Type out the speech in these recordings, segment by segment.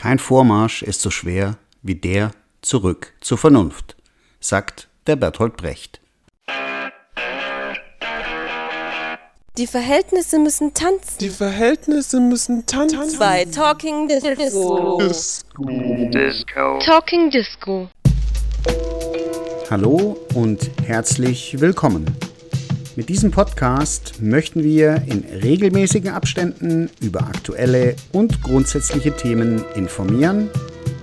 Kein Vormarsch ist so schwer wie der zurück zur Vernunft, sagt der Bertolt Brecht. Die Verhältnisse müssen tanzen. Die Verhältnisse müssen tanzen. Bei Talking Disco. Disco. Talking Disco. Hallo und herzlich willkommen. Mit diesem Podcast möchten wir in regelmäßigen Abständen über aktuelle und grundsätzliche Themen informieren.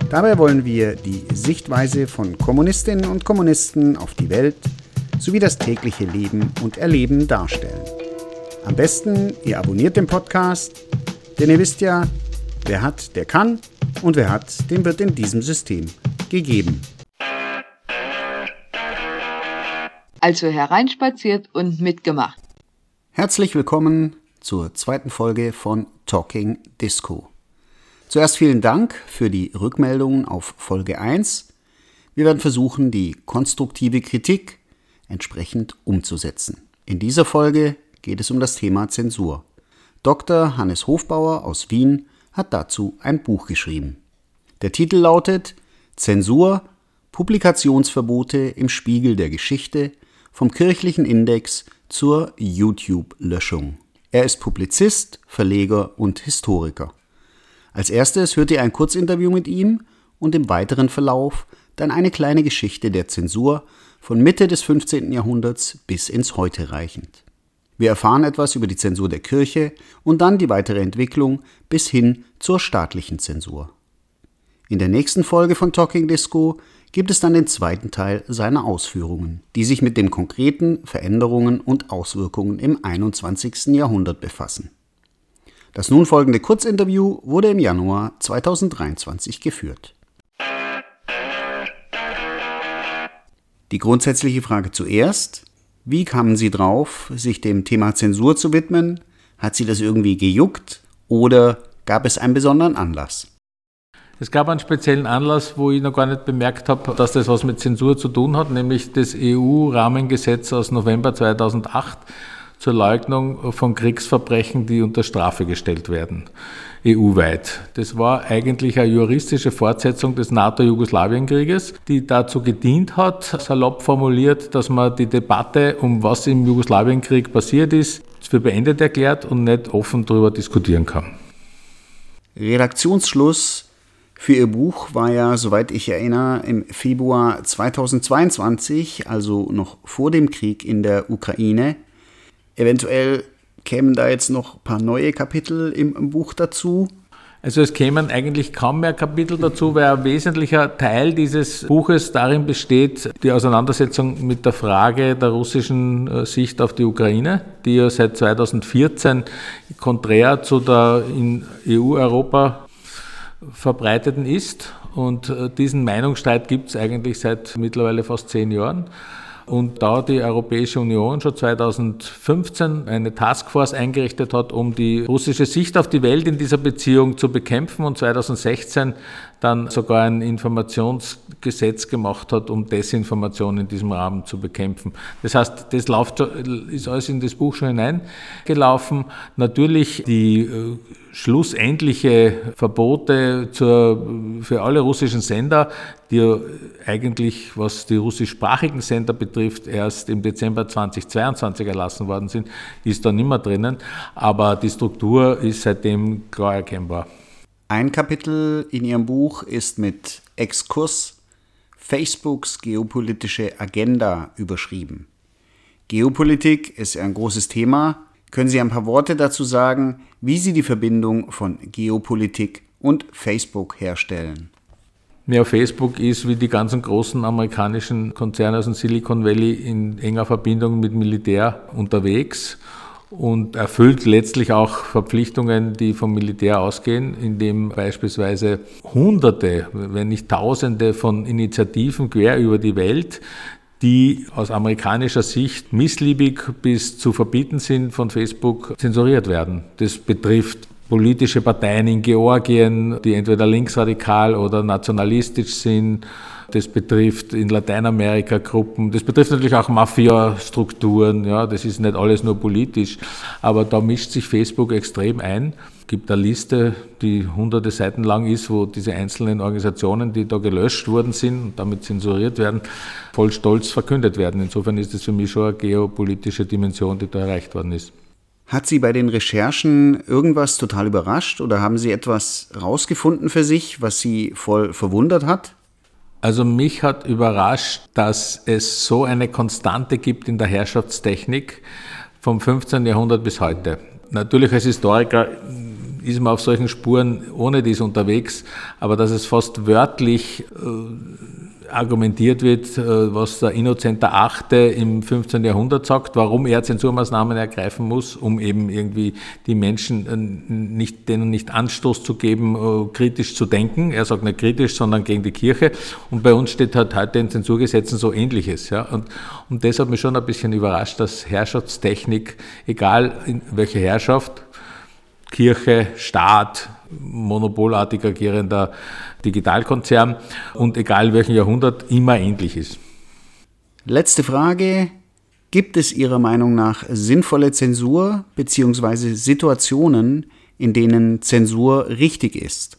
Dabei wollen wir die Sichtweise von Kommunistinnen und Kommunisten auf die Welt sowie das tägliche Leben und Erleben darstellen. Am besten, ihr abonniert den Podcast, denn ihr wisst ja, wer hat, der kann und wer hat, dem wird in diesem System gegeben. Also hereinspaziert und mitgemacht. Herzlich willkommen zur zweiten Folge von Talking Disco. Zuerst vielen Dank für die Rückmeldungen auf Folge 1. Wir werden versuchen, die konstruktive Kritik entsprechend umzusetzen. In dieser Folge geht es um das Thema Zensur. Dr. Hannes Hofbauer aus Wien hat dazu ein Buch geschrieben. Der Titel lautet Zensur, Publikationsverbote im Spiegel der Geschichte vom kirchlichen Index zur YouTube-Löschung. Er ist Publizist, Verleger und Historiker. Als erstes hört ihr ein Kurzinterview mit ihm und im weiteren Verlauf dann eine kleine Geschichte der Zensur von Mitte des 15. Jahrhunderts bis ins Heute reichend. Wir erfahren etwas über die Zensur der Kirche und dann die weitere Entwicklung bis hin zur staatlichen Zensur. In der nächsten Folge von Talking Disco gibt es dann den zweiten Teil seiner Ausführungen, die sich mit den konkreten Veränderungen und Auswirkungen im 21. Jahrhundert befassen. Das nun folgende Kurzinterview wurde im Januar 2023 geführt. Die grundsätzliche Frage zuerst. Wie kamen Sie drauf, sich dem Thema Zensur zu widmen? Hat Sie das irgendwie gejuckt oder gab es einen besonderen Anlass? Es gab einen speziellen Anlass, wo ich noch gar nicht bemerkt habe, dass das was mit Zensur zu tun hat, nämlich das EU-Rahmengesetz aus November 2008 zur Leugnung von Kriegsverbrechen, die unter Strafe gestellt werden, EU-weit. Das war eigentlich eine juristische Fortsetzung des NATO-Jugoslawien-Krieges, die dazu gedient hat, salopp formuliert, dass man die Debatte, um was im Jugoslawienkrieg passiert ist, für beendet erklärt und nicht offen darüber diskutieren kann. Redaktionsschluss für ihr Buch war ja, soweit ich erinnere, im Februar 2022, also noch vor dem Krieg in der Ukraine. Eventuell kämen da jetzt noch ein paar neue Kapitel im Buch dazu. Also es kämen eigentlich kaum mehr Kapitel dazu, weil ein wesentlicher Teil dieses Buches darin besteht, die Auseinandersetzung mit der Frage der russischen äh, Sicht auf die Ukraine, die ja seit 2014 konträr zu der in EU-Europa verbreiteten ist. Und äh, diesen Meinungsstreit gibt es eigentlich seit mittlerweile fast zehn Jahren. Und da die Europäische Union schon 2015 eine Taskforce eingerichtet hat, um die russische Sicht auf die Welt in dieser Beziehung zu bekämpfen und 2016 dann sogar ein Informationsgesetz gemacht hat, um Desinformation in diesem Rahmen zu bekämpfen. Das heißt, das läuft, ist alles in das Buch schon hineingelaufen. Natürlich die äh, schlussendliche Verbote zur, für alle russischen Sender, die eigentlich, was die russischsprachigen Sender betrifft, erst im Dezember 2022 erlassen worden sind, ist da nicht mehr drinnen. Aber die Struktur ist seitdem klar erkennbar. Ein Kapitel in Ihrem Buch ist mit Exkurs Facebooks geopolitische Agenda überschrieben. Geopolitik ist ein großes Thema, können Sie ein paar Worte dazu sagen, wie Sie die Verbindung von Geopolitik und Facebook herstellen? Ja, Facebook ist wie die ganzen großen amerikanischen Konzerne aus dem Silicon Valley in enger Verbindung mit Militär unterwegs und erfüllt letztlich auch Verpflichtungen, die vom Militär ausgehen, indem beispielsweise Hunderte, wenn nicht Tausende von Initiativen quer über die Welt die aus amerikanischer Sicht missliebig bis zu verbieten sind, von Facebook zensuriert werden. Das betrifft politische Parteien in Georgien, die entweder linksradikal oder nationalistisch sind. Das betrifft in Lateinamerika Gruppen. Das betrifft natürlich auch Mafia-Strukturen. Ja, das ist nicht alles nur politisch. Aber da mischt sich Facebook extrem ein. Es gibt eine Liste, die hunderte Seiten lang ist, wo diese einzelnen Organisationen, die da gelöscht worden sind und damit zensuriert werden, voll stolz verkündet werden. Insofern ist das für mich schon eine geopolitische Dimension, die da erreicht worden ist. Hat Sie bei den Recherchen irgendwas total überrascht oder haben Sie etwas rausgefunden für sich, was Sie voll verwundert hat? Also mich hat überrascht, dass es so eine Konstante gibt in der Herrschaftstechnik vom 15. Jahrhundert bis heute. Natürlich als Historiker ist man auf solchen Spuren ohne dies unterwegs, aber dass es fast wörtlich äh, argumentiert wird, äh, was der Innozent VIII. im 15. Jahrhundert sagt, warum er Zensurmaßnahmen ergreifen muss, um eben irgendwie die Menschen äh, nicht, denen nicht Anstoß zu geben, äh, kritisch zu denken. Er sagt nicht kritisch, sondern gegen die Kirche. Und bei uns steht halt heute in Zensurgesetzen so Ähnliches. Ja. Und, und das hat mich schon ein bisschen überrascht, dass Herrschaftstechnik, egal in welche Herrschaft, Kirche, Staat, monopolartig agierender Digitalkonzern und egal welchen Jahrhundert immer ähnlich ist. Letzte Frage. Gibt es Ihrer Meinung nach sinnvolle Zensur bzw. Situationen, in denen Zensur richtig ist?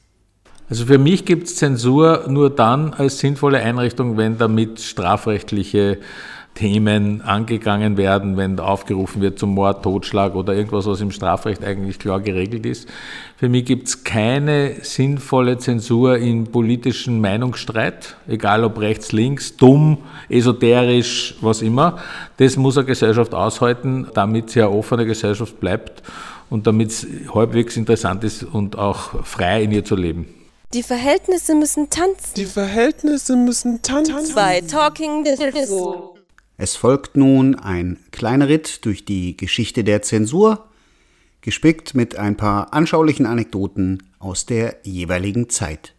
Also für mich gibt es Zensur nur dann als sinnvolle Einrichtung, wenn damit strafrechtliche Themen angegangen werden, wenn aufgerufen wird zum Mord, Totschlag oder irgendwas, was im Strafrecht eigentlich klar geregelt ist. Für mich gibt es keine sinnvolle Zensur in politischen Meinungsstreit, egal ob rechts, links, dumm, esoterisch, was immer. Das muss eine Gesellschaft aushalten, damit sie eine offene Gesellschaft bleibt und damit es halbwegs interessant ist und auch frei in ihr zu leben. Die Verhältnisse müssen tanzen. Die Verhältnisse müssen tanzen. Bei Talking Disco. Es folgt nun ein kleiner Ritt durch die Geschichte der Zensur, gespickt mit ein paar anschaulichen Anekdoten aus der jeweiligen Zeit.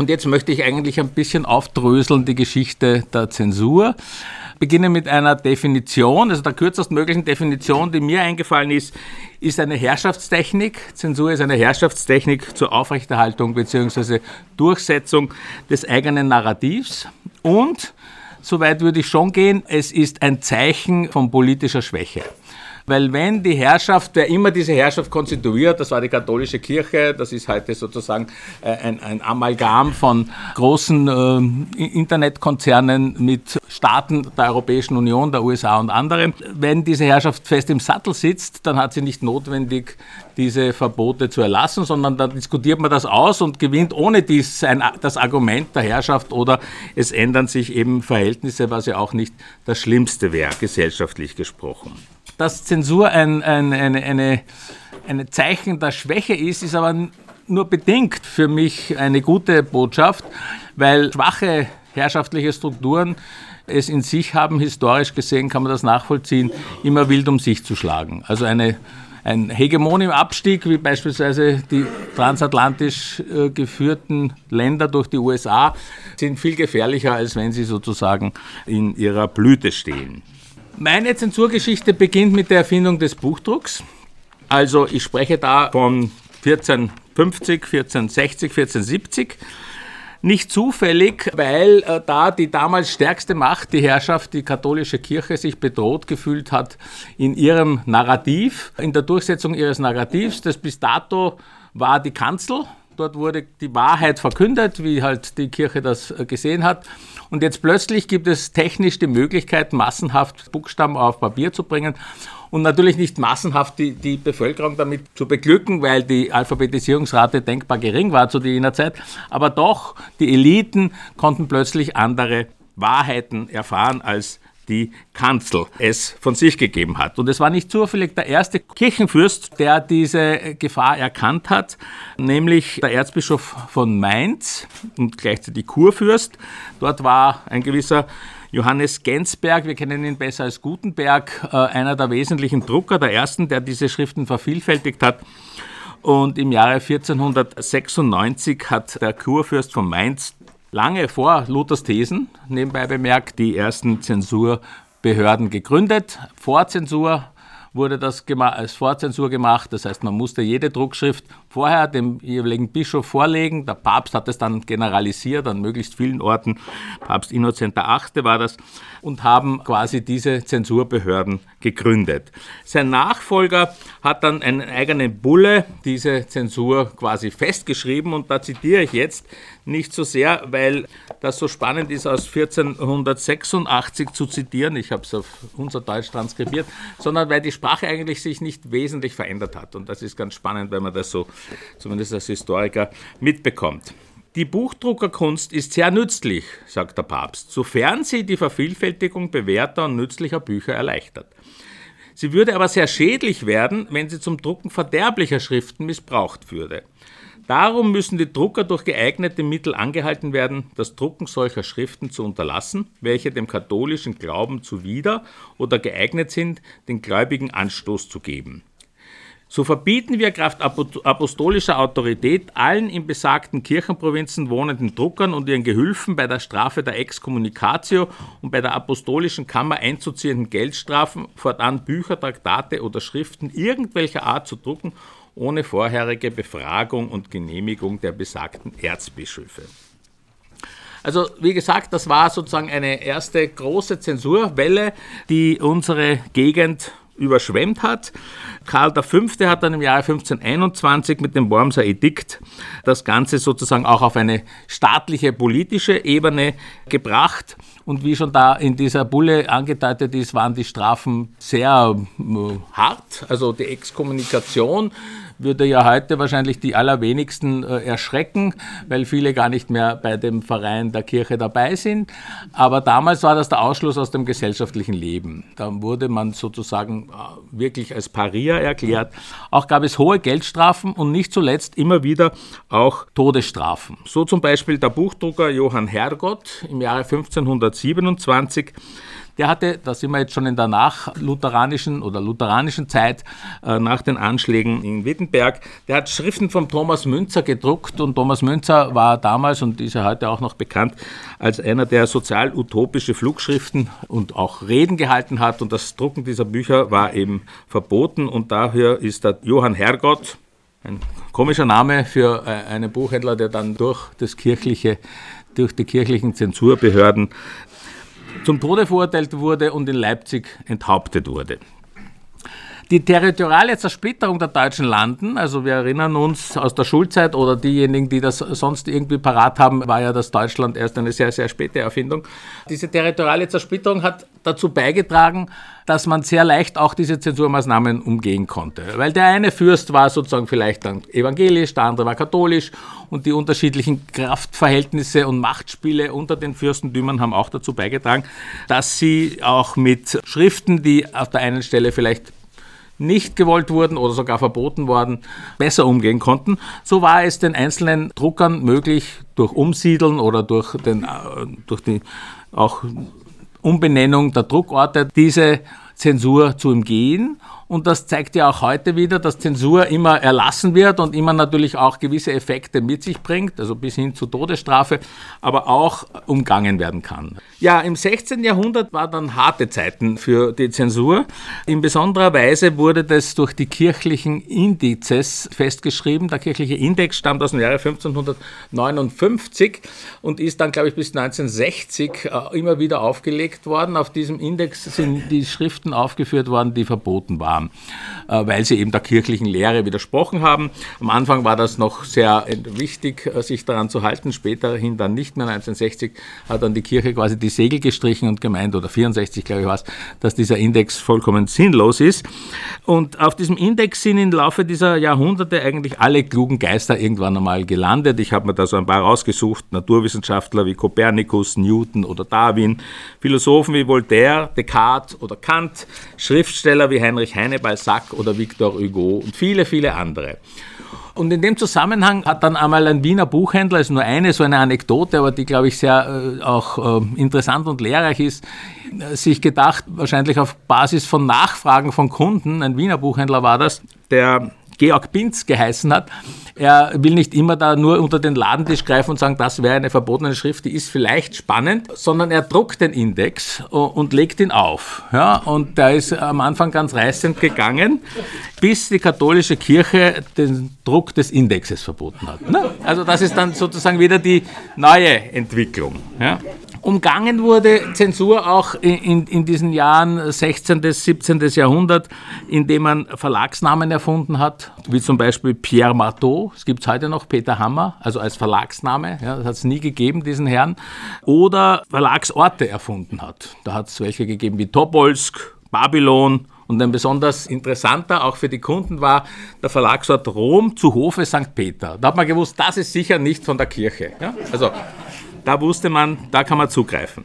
Und jetzt möchte ich eigentlich ein bisschen aufdröseln die Geschichte der Zensur. Beginne mit einer Definition, also der kürzestmöglichen Definition, die mir eingefallen ist, ist eine Herrschaftstechnik. Zensur ist eine Herrschaftstechnik zur Aufrechterhaltung bzw. Durchsetzung des eigenen Narrativs und Soweit würde ich schon gehen. Es ist ein Zeichen von politischer Schwäche. Weil wenn die Herrschaft, wer immer diese Herrschaft konstituiert, das war die katholische Kirche, das ist heute sozusagen äh, ein, ein Amalgam von großen äh, Internetkonzernen mit Staaten der Europäischen Union, der USA und anderen. Wenn diese Herrschaft fest im Sattel sitzt, dann hat sie nicht notwendig, diese Verbote zu erlassen, sondern dann diskutiert man das aus und gewinnt ohne dies ein, das Argument der Herrschaft oder es ändern sich eben Verhältnisse, was ja auch nicht das Schlimmste wäre, gesellschaftlich gesprochen dass Zensur ein, ein eine, eine, Zeichen der Schwäche ist, ist aber nur bedingt für mich eine gute Botschaft, weil schwache herrschaftliche Strukturen es in sich haben, historisch gesehen kann man das nachvollziehen, immer wild um sich zu schlagen. Also eine, ein Hegemon im Abstieg, wie beispielsweise die transatlantisch äh, geführten Länder durch die USA, sind viel gefährlicher, als wenn sie sozusagen in ihrer Blüte stehen. Meine Zensurgeschichte beginnt mit der Erfindung des Buchdrucks. Also ich spreche da von 1450, 1460, 1470. Nicht zufällig, weil äh, da die damals stärkste Macht, die Herrschaft, die katholische Kirche, sich bedroht gefühlt hat in ihrem Narrativ, in der Durchsetzung ihres Narrativs, das bis dato war die Kanzel. Dort wurde die Wahrheit verkündet, wie halt die Kirche das äh, gesehen hat. Und jetzt plötzlich gibt es technisch die Möglichkeit, massenhaft Buchstaben auf Papier zu bringen und natürlich nicht massenhaft die, die Bevölkerung damit zu beglücken, weil die Alphabetisierungsrate denkbar gering war zu jener Zeit. Aber doch, die Eliten konnten plötzlich andere Wahrheiten erfahren als die Kanzel es von sich gegeben hat. Und es war nicht zufällig der erste Kirchenfürst, der diese Gefahr erkannt hat, nämlich der Erzbischof von Mainz und gleichzeitig Kurfürst. Dort war ein gewisser Johannes Gensberg, wir kennen ihn besser als Gutenberg, äh, einer der wesentlichen Drucker, der ersten, der diese Schriften vervielfältigt hat. Und im Jahre 1496 hat der Kurfürst von Mainz lange vor Luthers Thesen, nebenbei bemerkt, die ersten Zensurbehörden gegründet. Vor Zensur wurde das als Vorzensur gemacht. Das heißt, man musste jede Druckschrift vorher dem jeweiligen Bischof vorlegen. Der Papst hat es dann generalisiert an möglichst vielen Orten. Papst Innozent VIII. war das und haben quasi diese Zensurbehörden gegründet. Sein Nachfolger hat dann eine eigene Bulle, diese Zensur quasi festgeschrieben und da zitiere ich jetzt nicht so sehr, weil das so spannend ist, aus 1486 zu zitieren, ich habe es auf unser Deutsch transkribiert, sondern weil die Sprache eigentlich sich nicht wesentlich verändert hat. Und das ist ganz spannend, wenn man das so, zumindest als Historiker, mitbekommt. Die Buchdruckerkunst ist sehr nützlich, sagt der Papst, sofern sie die Vervielfältigung bewährter und nützlicher Bücher erleichtert. Sie würde aber sehr schädlich werden, wenn sie zum Drucken verderblicher Schriften missbraucht würde. Darum müssen die Drucker durch geeignete Mittel angehalten werden, das Drucken solcher Schriften zu unterlassen, welche dem katholischen Glauben zuwider oder geeignet sind, den Gläubigen Anstoß zu geben. So verbieten wir Kraft apostolischer Autorität allen in besagten Kirchenprovinzen wohnenden Druckern und ihren Gehülfen bei der Strafe der Excommunicatio und bei der apostolischen Kammer einzuziehenden Geldstrafen fortan Bücher, Traktate oder Schriften irgendwelcher Art zu drucken ohne vorherige Befragung und Genehmigung der besagten Erzbischöfe. Also wie gesagt, das war sozusagen eine erste große Zensurwelle, die unsere Gegend überschwemmt hat. Karl V. hat dann im Jahre 1521 mit dem Wormser Edikt das Ganze sozusagen auch auf eine staatliche politische Ebene gebracht. Und wie schon da in dieser Bulle angedeutet ist, waren die Strafen sehr äh, hart. Also die Exkommunikation würde ja heute wahrscheinlich die allerwenigsten äh, erschrecken, weil viele gar nicht mehr bei dem Verein der Kirche dabei sind. Aber damals war das der Ausschluss aus dem gesellschaftlichen Leben. Da wurde man sozusagen äh, wirklich als Paria erklärt. Auch gab es hohe Geldstrafen und nicht zuletzt immer wieder auch Todesstrafen. So zum Beispiel der Buchdrucker Johann Hergott im Jahre 1527 der hatte, da sind wir jetzt schon in der nachlutheranischen oder lutheranischen Zeit, äh, nach den Anschlägen in Wittenberg, der hat Schriften von Thomas Münzer gedruckt und Thomas Münzer war damals und ist ja heute auch noch bekannt als einer, der sozial-utopische Flugschriften und auch Reden gehalten hat. Und das Drucken dieser Bücher war eben verboten. Und daher ist der Johann Hergott, ein komischer Name für äh, einen Buchhändler, der dann durch das kirchliche durch die kirchlichen Zensurbehörden zum Tode verurteilt wurde und in Leipzig enthauptet wurde. Die territoriale Zersplitterung der deutschen Landen, also wir erinnern uns aus der Schulzeit oder diejenigen, die das sonst irgendwie parat haben, war ja das Deutschland erst eine sehr, sehr späte Erfindung. Diese territoriale Zersplitterung hat dazu beigetragen, dass man sehr leicht auch diese Zensurmaßnahmen umgehen konnte. Weil der eine Fürst war sozusagen vielleicht dann evangelisch, der andere war katholisch und die unterschiedlichen Kraftverhältnisse und Machtspiele unter den Fürstentümern haben auch dazu beigetragen, dass sie auch mit Schriften, die auf der einen Stelle vielleicht nicht gewollt wurden oder sogar verboten worden, besser umgehen konnten. So war es den einzelnen Druckern möglich, durch Umsiedeln oder durch, den, äh, durch die auch Umbenennung der Druckorte diese Zensur zu umgehen und das zeigt ja auch heute wieder, dass Zensur immer erlassen wird und immer natürlich auch gewisse Effekte mit sich bringt, also bis hin zu Todesstrafe, aber auch umgangen werden kann. Ja, im 16. Jahrhundert waren dann harte Zeiten für die Zensur. In besonderer Weise wurde das durch die kirchlichen Indizes festgeschrieben. Der kirchliche Index stammt aus dem Jahre 1559 und ist dann, glaube ich, bis 1960 äh, immer wieder aufgelegt worden. Auf diesem Index sind die Schriften aufgeführt worden, die verboten waren haben, äh, weil sie eben der kirchlichen Lehre widersprochen haben. Am Anfang war das noch sehr wichtig, äh, sich daran zu halten, späterhin dann nicht mehr. 1960 hat dann die Kirche quasi die Segel gestrichen und gemeint, oder 64 glaube ich war es, dass dieser Index vollkommen sinnlos ist. Und auf diesem Index sind im Laufe dieser Jahrhunderte eigentlich alle klugen Geister irgendwann einmal gelandet. Ich habe mir da so ein paar rausgesucht, Naturwissenschaftler wie Kopernikus, Newton oder Darwin, Philosophen wie Voltaire, Descartes oder Kant, Schriftsteller wie Heinrich Heine, Balzac oder Victor Hugo und viele, viele andere. Und in dem Zusammenhang hat dann einmal ein Wiener Buchhändler, ist nur eine, so eine Anekdote, aber die, glaube ich, sehr äh, auch äh, interessant und lehrreich ist, äh, sich gedacht, wahrscheinlich auf Basis von Nachfragen von Kunden, ein Wiener Buchhändler war das, der Georg Binz geheißen hat. Er will nicht immer da nur unter den Ladentisch greifen und sagen, das wäre eine verbotene Schrift, die ist vielleicht spannend, sondern er druckt den Index und legt ihn auf. Ja, und der ist am Anfang ganz reißend gegangen, bis die katholische Kirche den Druck des Indexes verboten hat. Ne? Also das ist dann sozusagen wieder die neue Entwicklung. Ja? Umgangen wurde Zensur auch in, in diesen Jahren 16. bis 17. Jahrhundert, indem man Verlagsnamen erfunden hat, wie zum Beispiel Pierre Marteau, es gibt es heute noch, Peter Hammer, also als Verlagsname, ja, das hat es nie gegeben, diesen Herrn, oder Verlagsorte erfunden hat. Da hat es welche gegeben wie Tobolsk, Babylon, und ein besonders interessanter, auch für die Kunden, war der Verlagsort Rom zu Hofe St. Peter. Da hat man gewusst, das ist sicher nicht von der Kirche. Ja? Also da wusste man, da kann man zugreifen.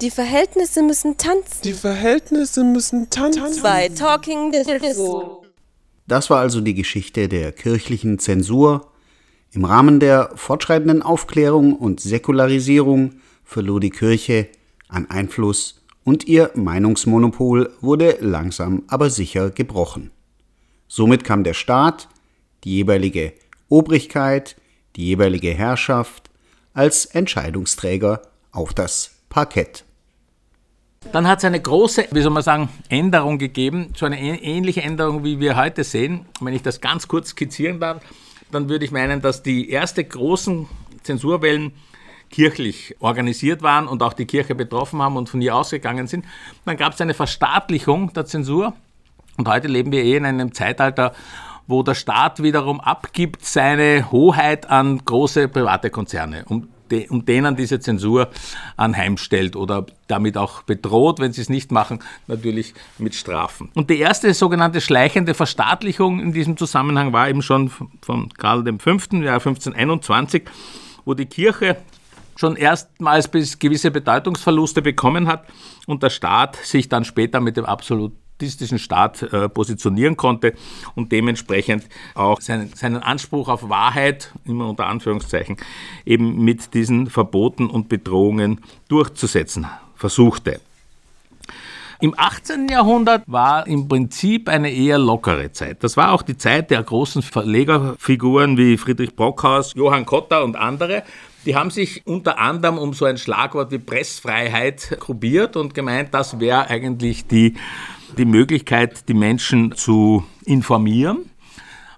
Die Verhältnisse müssen tanzen. Die Verhältnisse müssen tanzen. Bei Talking Disco. Das war also die Geschichte der kirchlichen Zensur. Im Rahmen der fortschreitenden Aufklärung und Säkularisierung verlor die Kirche an Einfluss und ihr Meinungsmonopol wurde langsam aber sicher gebrochen. Somit kam der Staat, die jeweilige Obrigkeit, die jeweilige Herrschaft als Entscheidungsträger auf das Parkett. Dann hat es eine große, wie soll man sagen, Änderung gegeben, so eine ähnliche Änderung, wie wir heute sehen. Wenn ich das ganz kurz skizzieren darf, dann würde ich meinen, dass die ersten großen Zensurwellen kirchlich organisiert waren und auch die Kirche betroffen haben und von ihr ausgegangen sind. Dann gab es eine Verstaatlichung der Zensur und heute leben wir eh in einem Zeitalter, wo der Staat wiederum abgibt seine Hoheit an große private Konzerne, um denen diese Zensur anheimstellt oder damit auch bedroht, wenn sie es nicht machen, natürlich mit Strafen. Und die erste sogenannte schleichende Verstaatlichung in diesem Zusammenhang war eben schon von Karl V. Jahr 1521, wo die Kirche schon erstmals bis gewisse Bedeutungsverluste bekommen hat und der Staat sich dann später mit dem absolut absolutistischen Staat äh, positionieren konnte und dementsprechend auch seinen, seinen Anspruch auf Wahrheit, immer unter Anführungszeichen, eben mit diesen Verboten und Bedrohungen durchzusetzen versuchte. Im 18. Jahrhundert war im Prinzip eine eher lockere Zeit. Das war auch die Zeit der großen Verlegerfiguren wie Friedrich Brockhaus, Johann Kotter und andere. Die haben sich unter anderem um so ein Schlagwort wie Pressfreiheit gruppiert und gemeint, das wäre eigentlich die die Möglichkeit, die Menschen zu informieren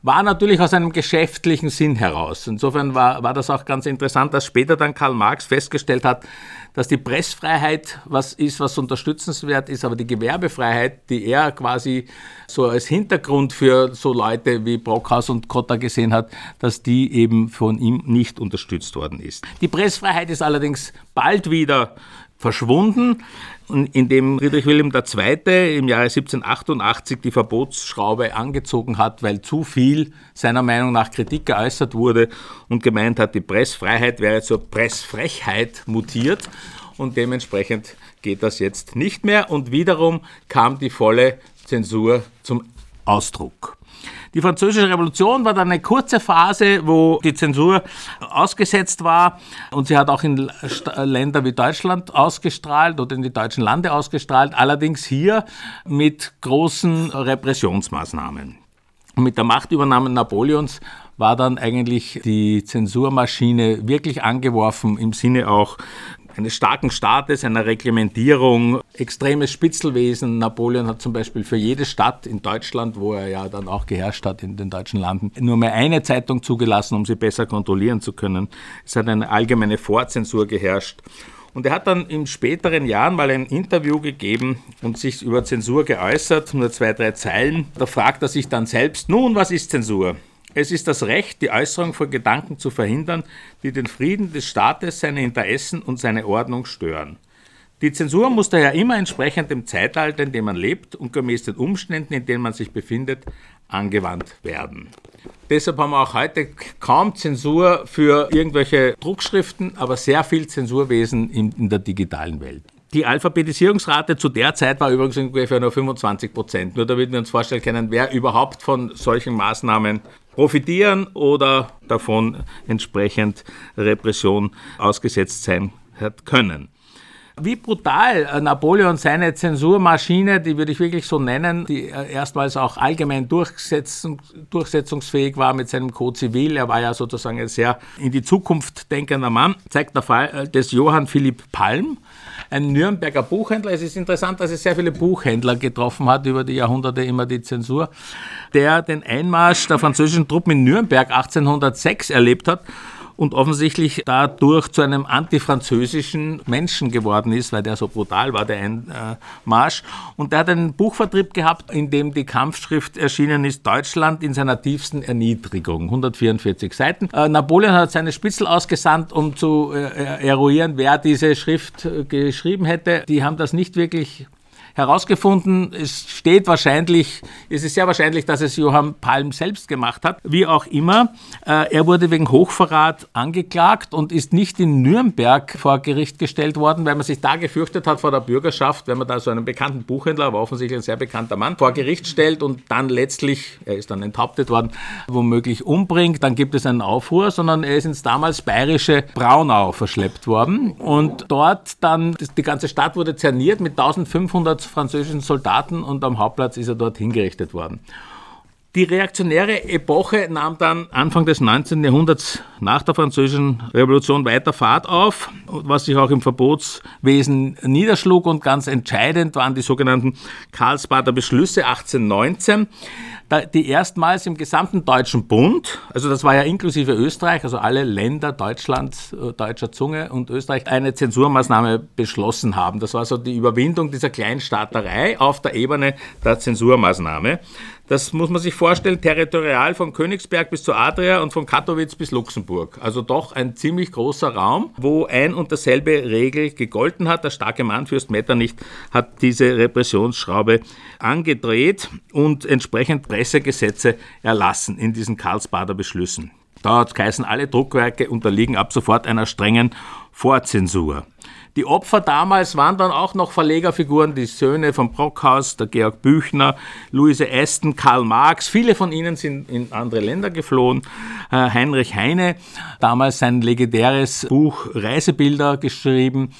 war natürlich aus einem geschäftlichen Sinn heraus. Insofern war, war das auch ganz interessant, dass später dann Karl Marx festgestellt hat, dass die Pressfreiheit was ist, was unterstützenswert ist, aber die Gewerbefreiheit, die er quasi so als Hintergrund für so Leute wie Brockhaus und Kotter gesehen hat, dass die eben von ihm nicht unterstützt worden ist. Die Pressfreiheit ist allerdings bald wieder verschwunden, indem Friedrich Wilhelm II. im Jahre 1788 die Verbotsschraube angezogen hat, weil zu viel seiner Meinung nach Kritik geäußert wurde und gemeint hat, die Pressfreiheit wäre zur Pressfrechheit mutiert und dementsprechend geht das jetzt nicht mehr und wiederum kam die volle Zensur zum Ausdruck. Die Französische Revolution war dann eine kurze Phase, wo die Zensur ausgesetzt war und sie hat auch in Länder wie Deutschland ausgestrahlt oder in die deutschen Lande ausgestrahlt, allerdings hier mit großen Repressionsmaßnahmen. Mit der Machtübernahme Napoleons war dann eigentlich die Zensurmaschine wirklich angeworfen im Sinne auch eines starken Staates, einer Reglementierung, extremes Spitzelwesen. Napoleon hat zum Beispiel für jede Stadt in Deutschland, wo er ja dann auch geherrscht hat in den deutschen Landen, nur mehr eine Zeitung zugelassen, um sie besser kontrollieren zu können. Es hat eine allgemeine Vorzensur geherrscht. Und er hat dann in späteren Jahren mal ein Interview gegeben und sich über Zensur geäußert, nur zwei, drei Zeilen. Da fragt er sich dann selbst, nun, was ist Zensur? Es ist das Recht, die Äußerung von Gedanken zu verhindern, die den Frieden des Staates, seine Interessen und seine Ordnung stören. Die Zensur muss daher immer entsprechend dem Zeitalter, in dem man lebt und gemäß den Umständen, in denen man sich befindet, angewandt werden. Deshalb haben wir auch heute kaum Zensur für irgendwelche Druckschriften, aber sehr viel Zensurwesen in, der digitalen Welt. Die Alphabetisierungsrate zu der Zeit war übrigens ungefähr nur 25 Prozent. Nur damit wir uns vorstellen können, wer überhaupt von solchen Maßnahmen profitieren oder davon entsprechend Repression ausgesetzt sein hat können. Wie brutal äh, Napoleon seine Zensurmaschine, die würde ich wirklich so nennen, die äh, erstmals auch allgemein durchsetzung, durchsetzungsfähig war mit seinem Code Civil. Er war ja sozusagen ein sehr in die Zukunft denkender Mann, zeigt der Fall äh, des Johann Philipp Palm ein Nürnberger Buchhändler. Es ist interessant, dass es sehr viele Buchhändler getroffen hat über die Jahrhunderte, immer die Zensur, der den Einmarsch der französischen Truppen in Nürnberg 1806 erlebt hat und offensichtlich dadurch zu einem antifranzösischen Menschen geworden ist, weil der so brutal war, der Einmarsch. Und der hat einen Buchvertrieb gehabt, in dem die Kampfschrift erschienen ist, Deutschland in seiner tiefsten Erniedrigung, 144 Seiten. Äh, Napoleon hat seine Spitzel ausgesandt, um zu äh, eruieren, wer diese Schrift äh, geschrieben hätte. Die haben das nicht wirklich herausgefunden. Es steht wahrscheinlich, es ist sehr wahrscheinlich, dass es Johann Palm selbst gemacht hat. Wie auch immer, äh, er wurde wegen Hochverrat angeklagt und ist nicht in Nürnberg vor Gericht gestellt worden, weil man sich da gefürchtet hat vor der Bürgerschaft, wenn man da so einen bekannten Buchhändler, aber offensichtlich ein sehr bekannter Mann, vor Gericht stellt und dann letztlich, er ist dann enthauptet worden, womöglich umbringt, dann gibt es einen Aufruhr, sondern er ist ins damals bayerische Braunau verschleppt worden und dort dann, die ganze Stadt wurde zerniert mit 1500 französischen Soldaten und am Hauptplatz ist er dort hingerichtet worden. Die reaktionäre Epoche nahm dann Anfang des 19. Jahrhunderts nach der Französischen Revolution weiter Fahrt auf, was sich auch im Verbotswesen niederschlug und ganz entscheidend waren die sogenannten Karlsbader Beschlüsse 1819 die erstmals im gesamten Deutschen Bund, also das war ja inklusive Österreich, also alle Länder Deutschlands, äh, deutscher Zunge und Österreich, eine Zensurmaßnahme beschlossen haben. Das war so die Überwindung dieser Kleinstaaterei auf der Ebene der Zensurmaßnahme. Das muss man sich vorstellen, territorial von Königsberg bis zur Adria und von Katowice bis Luxemburg. Also doch ein ziemlich großer Raum, wo ein und dasselbe Regel gegolten hat. Der starke Mann, Fürst Metternich, hat diese Repressionsschraube angedreht und entsprechend Pressegesetze erlassen in diesen Karlsbader Beschlüssen. Da hat es geheißen, alle Druckwerke unterliegen ab sofort einer strengen Vorzensur. Die Opfer damals waren dann auch noch Verlegerfiguren, die Söhne von Brockhaus, der Georg Büchner, Luise Aston, Karl Marx. Viele von ihnen sind in andere Länder geflohen. Äh, Heinrich Heine, damals sein legendäres Buch Reisebilder geschrieben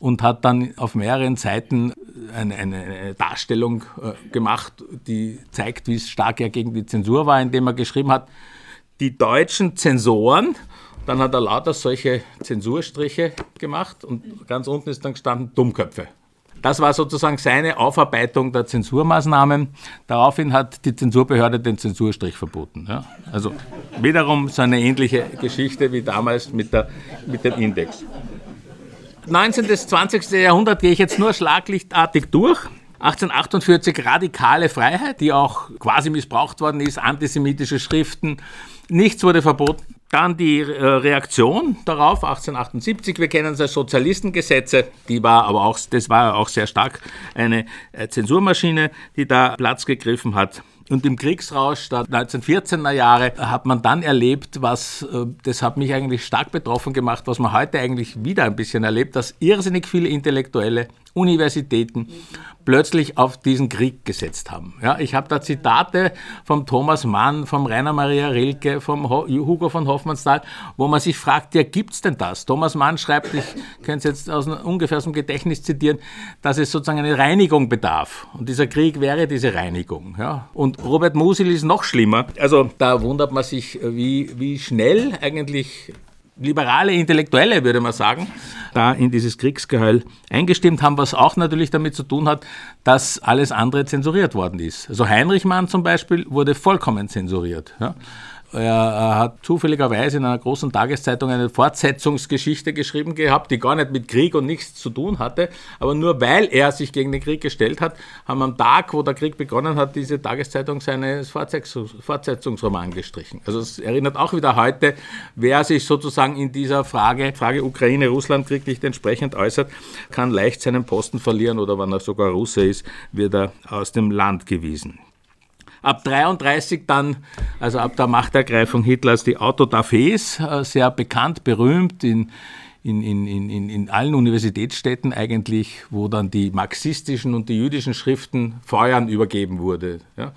und hat dann auf mehreren Seiten eine, eine, Darstellung äh, gemacht, die zeigt, wie stark er gegen die Zensur war, indem er geschrieben hat, die deutschen Zensoren, dann hat er lauter solche Zensurstriche gemacht und ganz unten ist dann gestanden Dummköpfe. Das war sozusagen seine Aufarbeitung der Zensurmaßnahmen. Daraufhin hat die Zensurbehörde den Zensurstrich verboten. Ja? Also wiederum so eine ähnliche Geschichte wie damals mit, der, mit dem Index. 19. bis 20. Jahrhundert gehe ich jetzt nur schlaglichtartig durch. 1848 radikale Freiheit, die auch quasi missbraucht worden ist, antisemitische Schriften. Nichts wurde verboten. Dann die äh, Reaktion darauf, 1878, wir kennen es als Sozialistengesetze, die war aber auch, das war auch sehr stark eine äh, Zensurmaschine, die da Platz gegriffen hat. Und im Kriegsrausch der 1914er Jahre hat man dann erlebt, was, äh, das hat mich eigentlich stark betroffen gemacht, was man heute eigentlich wieder ein bisschen erlebt, dass irrsinnig viele Intellektuelle, Universitäten plötzlich auf diesen Krieg gesetzt haben. Ja, ich habe da Zitate vom Thomas Mann, vom Rainer Maria Rilke, vom Hugo von Hoffmannsthal, wo man sich fragt, ja, gibt's denn das? Thomas Mann schreibt, ich könnte es jetzt aus ungefähr aus dem Gedächtnis zitieren, dass es sozusagen eine Reinigung bedarf. Und dieser Krieg wäre diese Reinigung. Ja. Und Robert Musil ist noch schlimmer. Also da wundert man sich, wie, wie schnell eigentlich liberale Intellektuelle, würde man sagen, da in dieses Kriegsgeheul eingestimmt haben, was auch natürlich damit zu tun hat, dass alles andere zensuriert worden ist. Also Heinrich Mann zum Beispiel wurde vollkommen zensuriert. Ja. Er hat zufälligerweise in einer großen Tageszeitung eine Fortsetzungsgeschichte geschrieben gehabt, die gar nicht mit Krieg und nichts zu tun hatte. Aber nur weil er sich gegen den Krieg gestellt hat, haben am Tag, wo der Krieg begonnen hat, diese Tageszeitung seinen Fortsetzungsroman gestrichen. Also es erinnert auch wieder heute, wer sich sozusagen in dieser Frage, Frage Ukraine-Russland-Krieg nicht entsprechend äußert, kann leicht seinen Posten verlieren oder wenn er sogar Russe ist, wird er aus dem Land gewiesen. Ab 33 dann, also ab der Machtergreifung Hitlers, die Autodafés, äh, sehr bekannt, berühmt in, in, in, in, in allen Universitätsstädten eigentlich, wo dann die marxistischen und die jüdischen Schriften Feuern übergeben wurde, ja,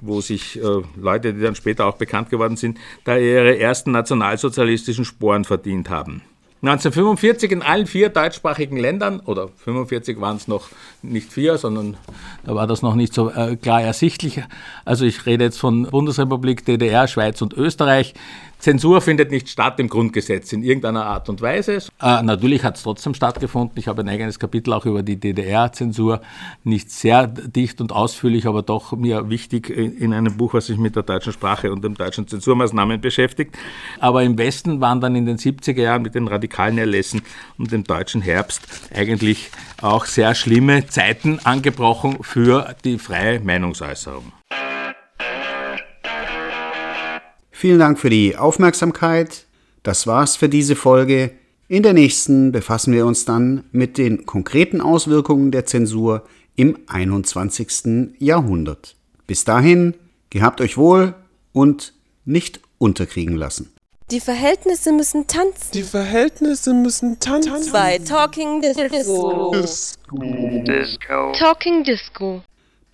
wo sich äh, Leute, die dann später auch bekannt geworden sind, da ihre ersten nationalsozialistischen Sporen verdient haben. 1945 in allen vier deutschsprachigen Ländern, oder 45 waren es noch nicht vier, sondern da war das noch nicht so äh, klar ersichtlich. Also ich rede jetzt von Bundesrepublik, DDR, Schweiz und Österreich. Zensur findet nicht statt im Grundgesetz in irgendeiner Art und Weise. Äh, natürlich hat es trotzdem stattgefunden. Ich habe ein eigenes Kapitel auch über die DDR-Zensur. Nicht sehr dicht und ausführlich, aber doch mir wichtig in einem Buch, was sich mit der deutschen Sprache und den deutschen Zensurmaßnahmen beschäftigt. Aber im Westen waren dann in den 70er Jahren mit den radikalen Erlässen und dem deutschen Herbst eigentlich auch sehr schlimme Zeiten angebrochen für die freie Meinungsäußerung. Vielen Dank für die Aufmerksamkeit. Das war's für diese Folge. In der nächsten befassen wir uns dann mit den konkreten Auswirkungen der Zensur im 21. Jahrhundert. Bis dahin, gehabt euch wohl und nicht unterkriegen lassen. Die Verhältnisse müssen tanzen. Die Verhältnisse müssen tanzen. Bei Talking Disco. Disco. Talking Disco.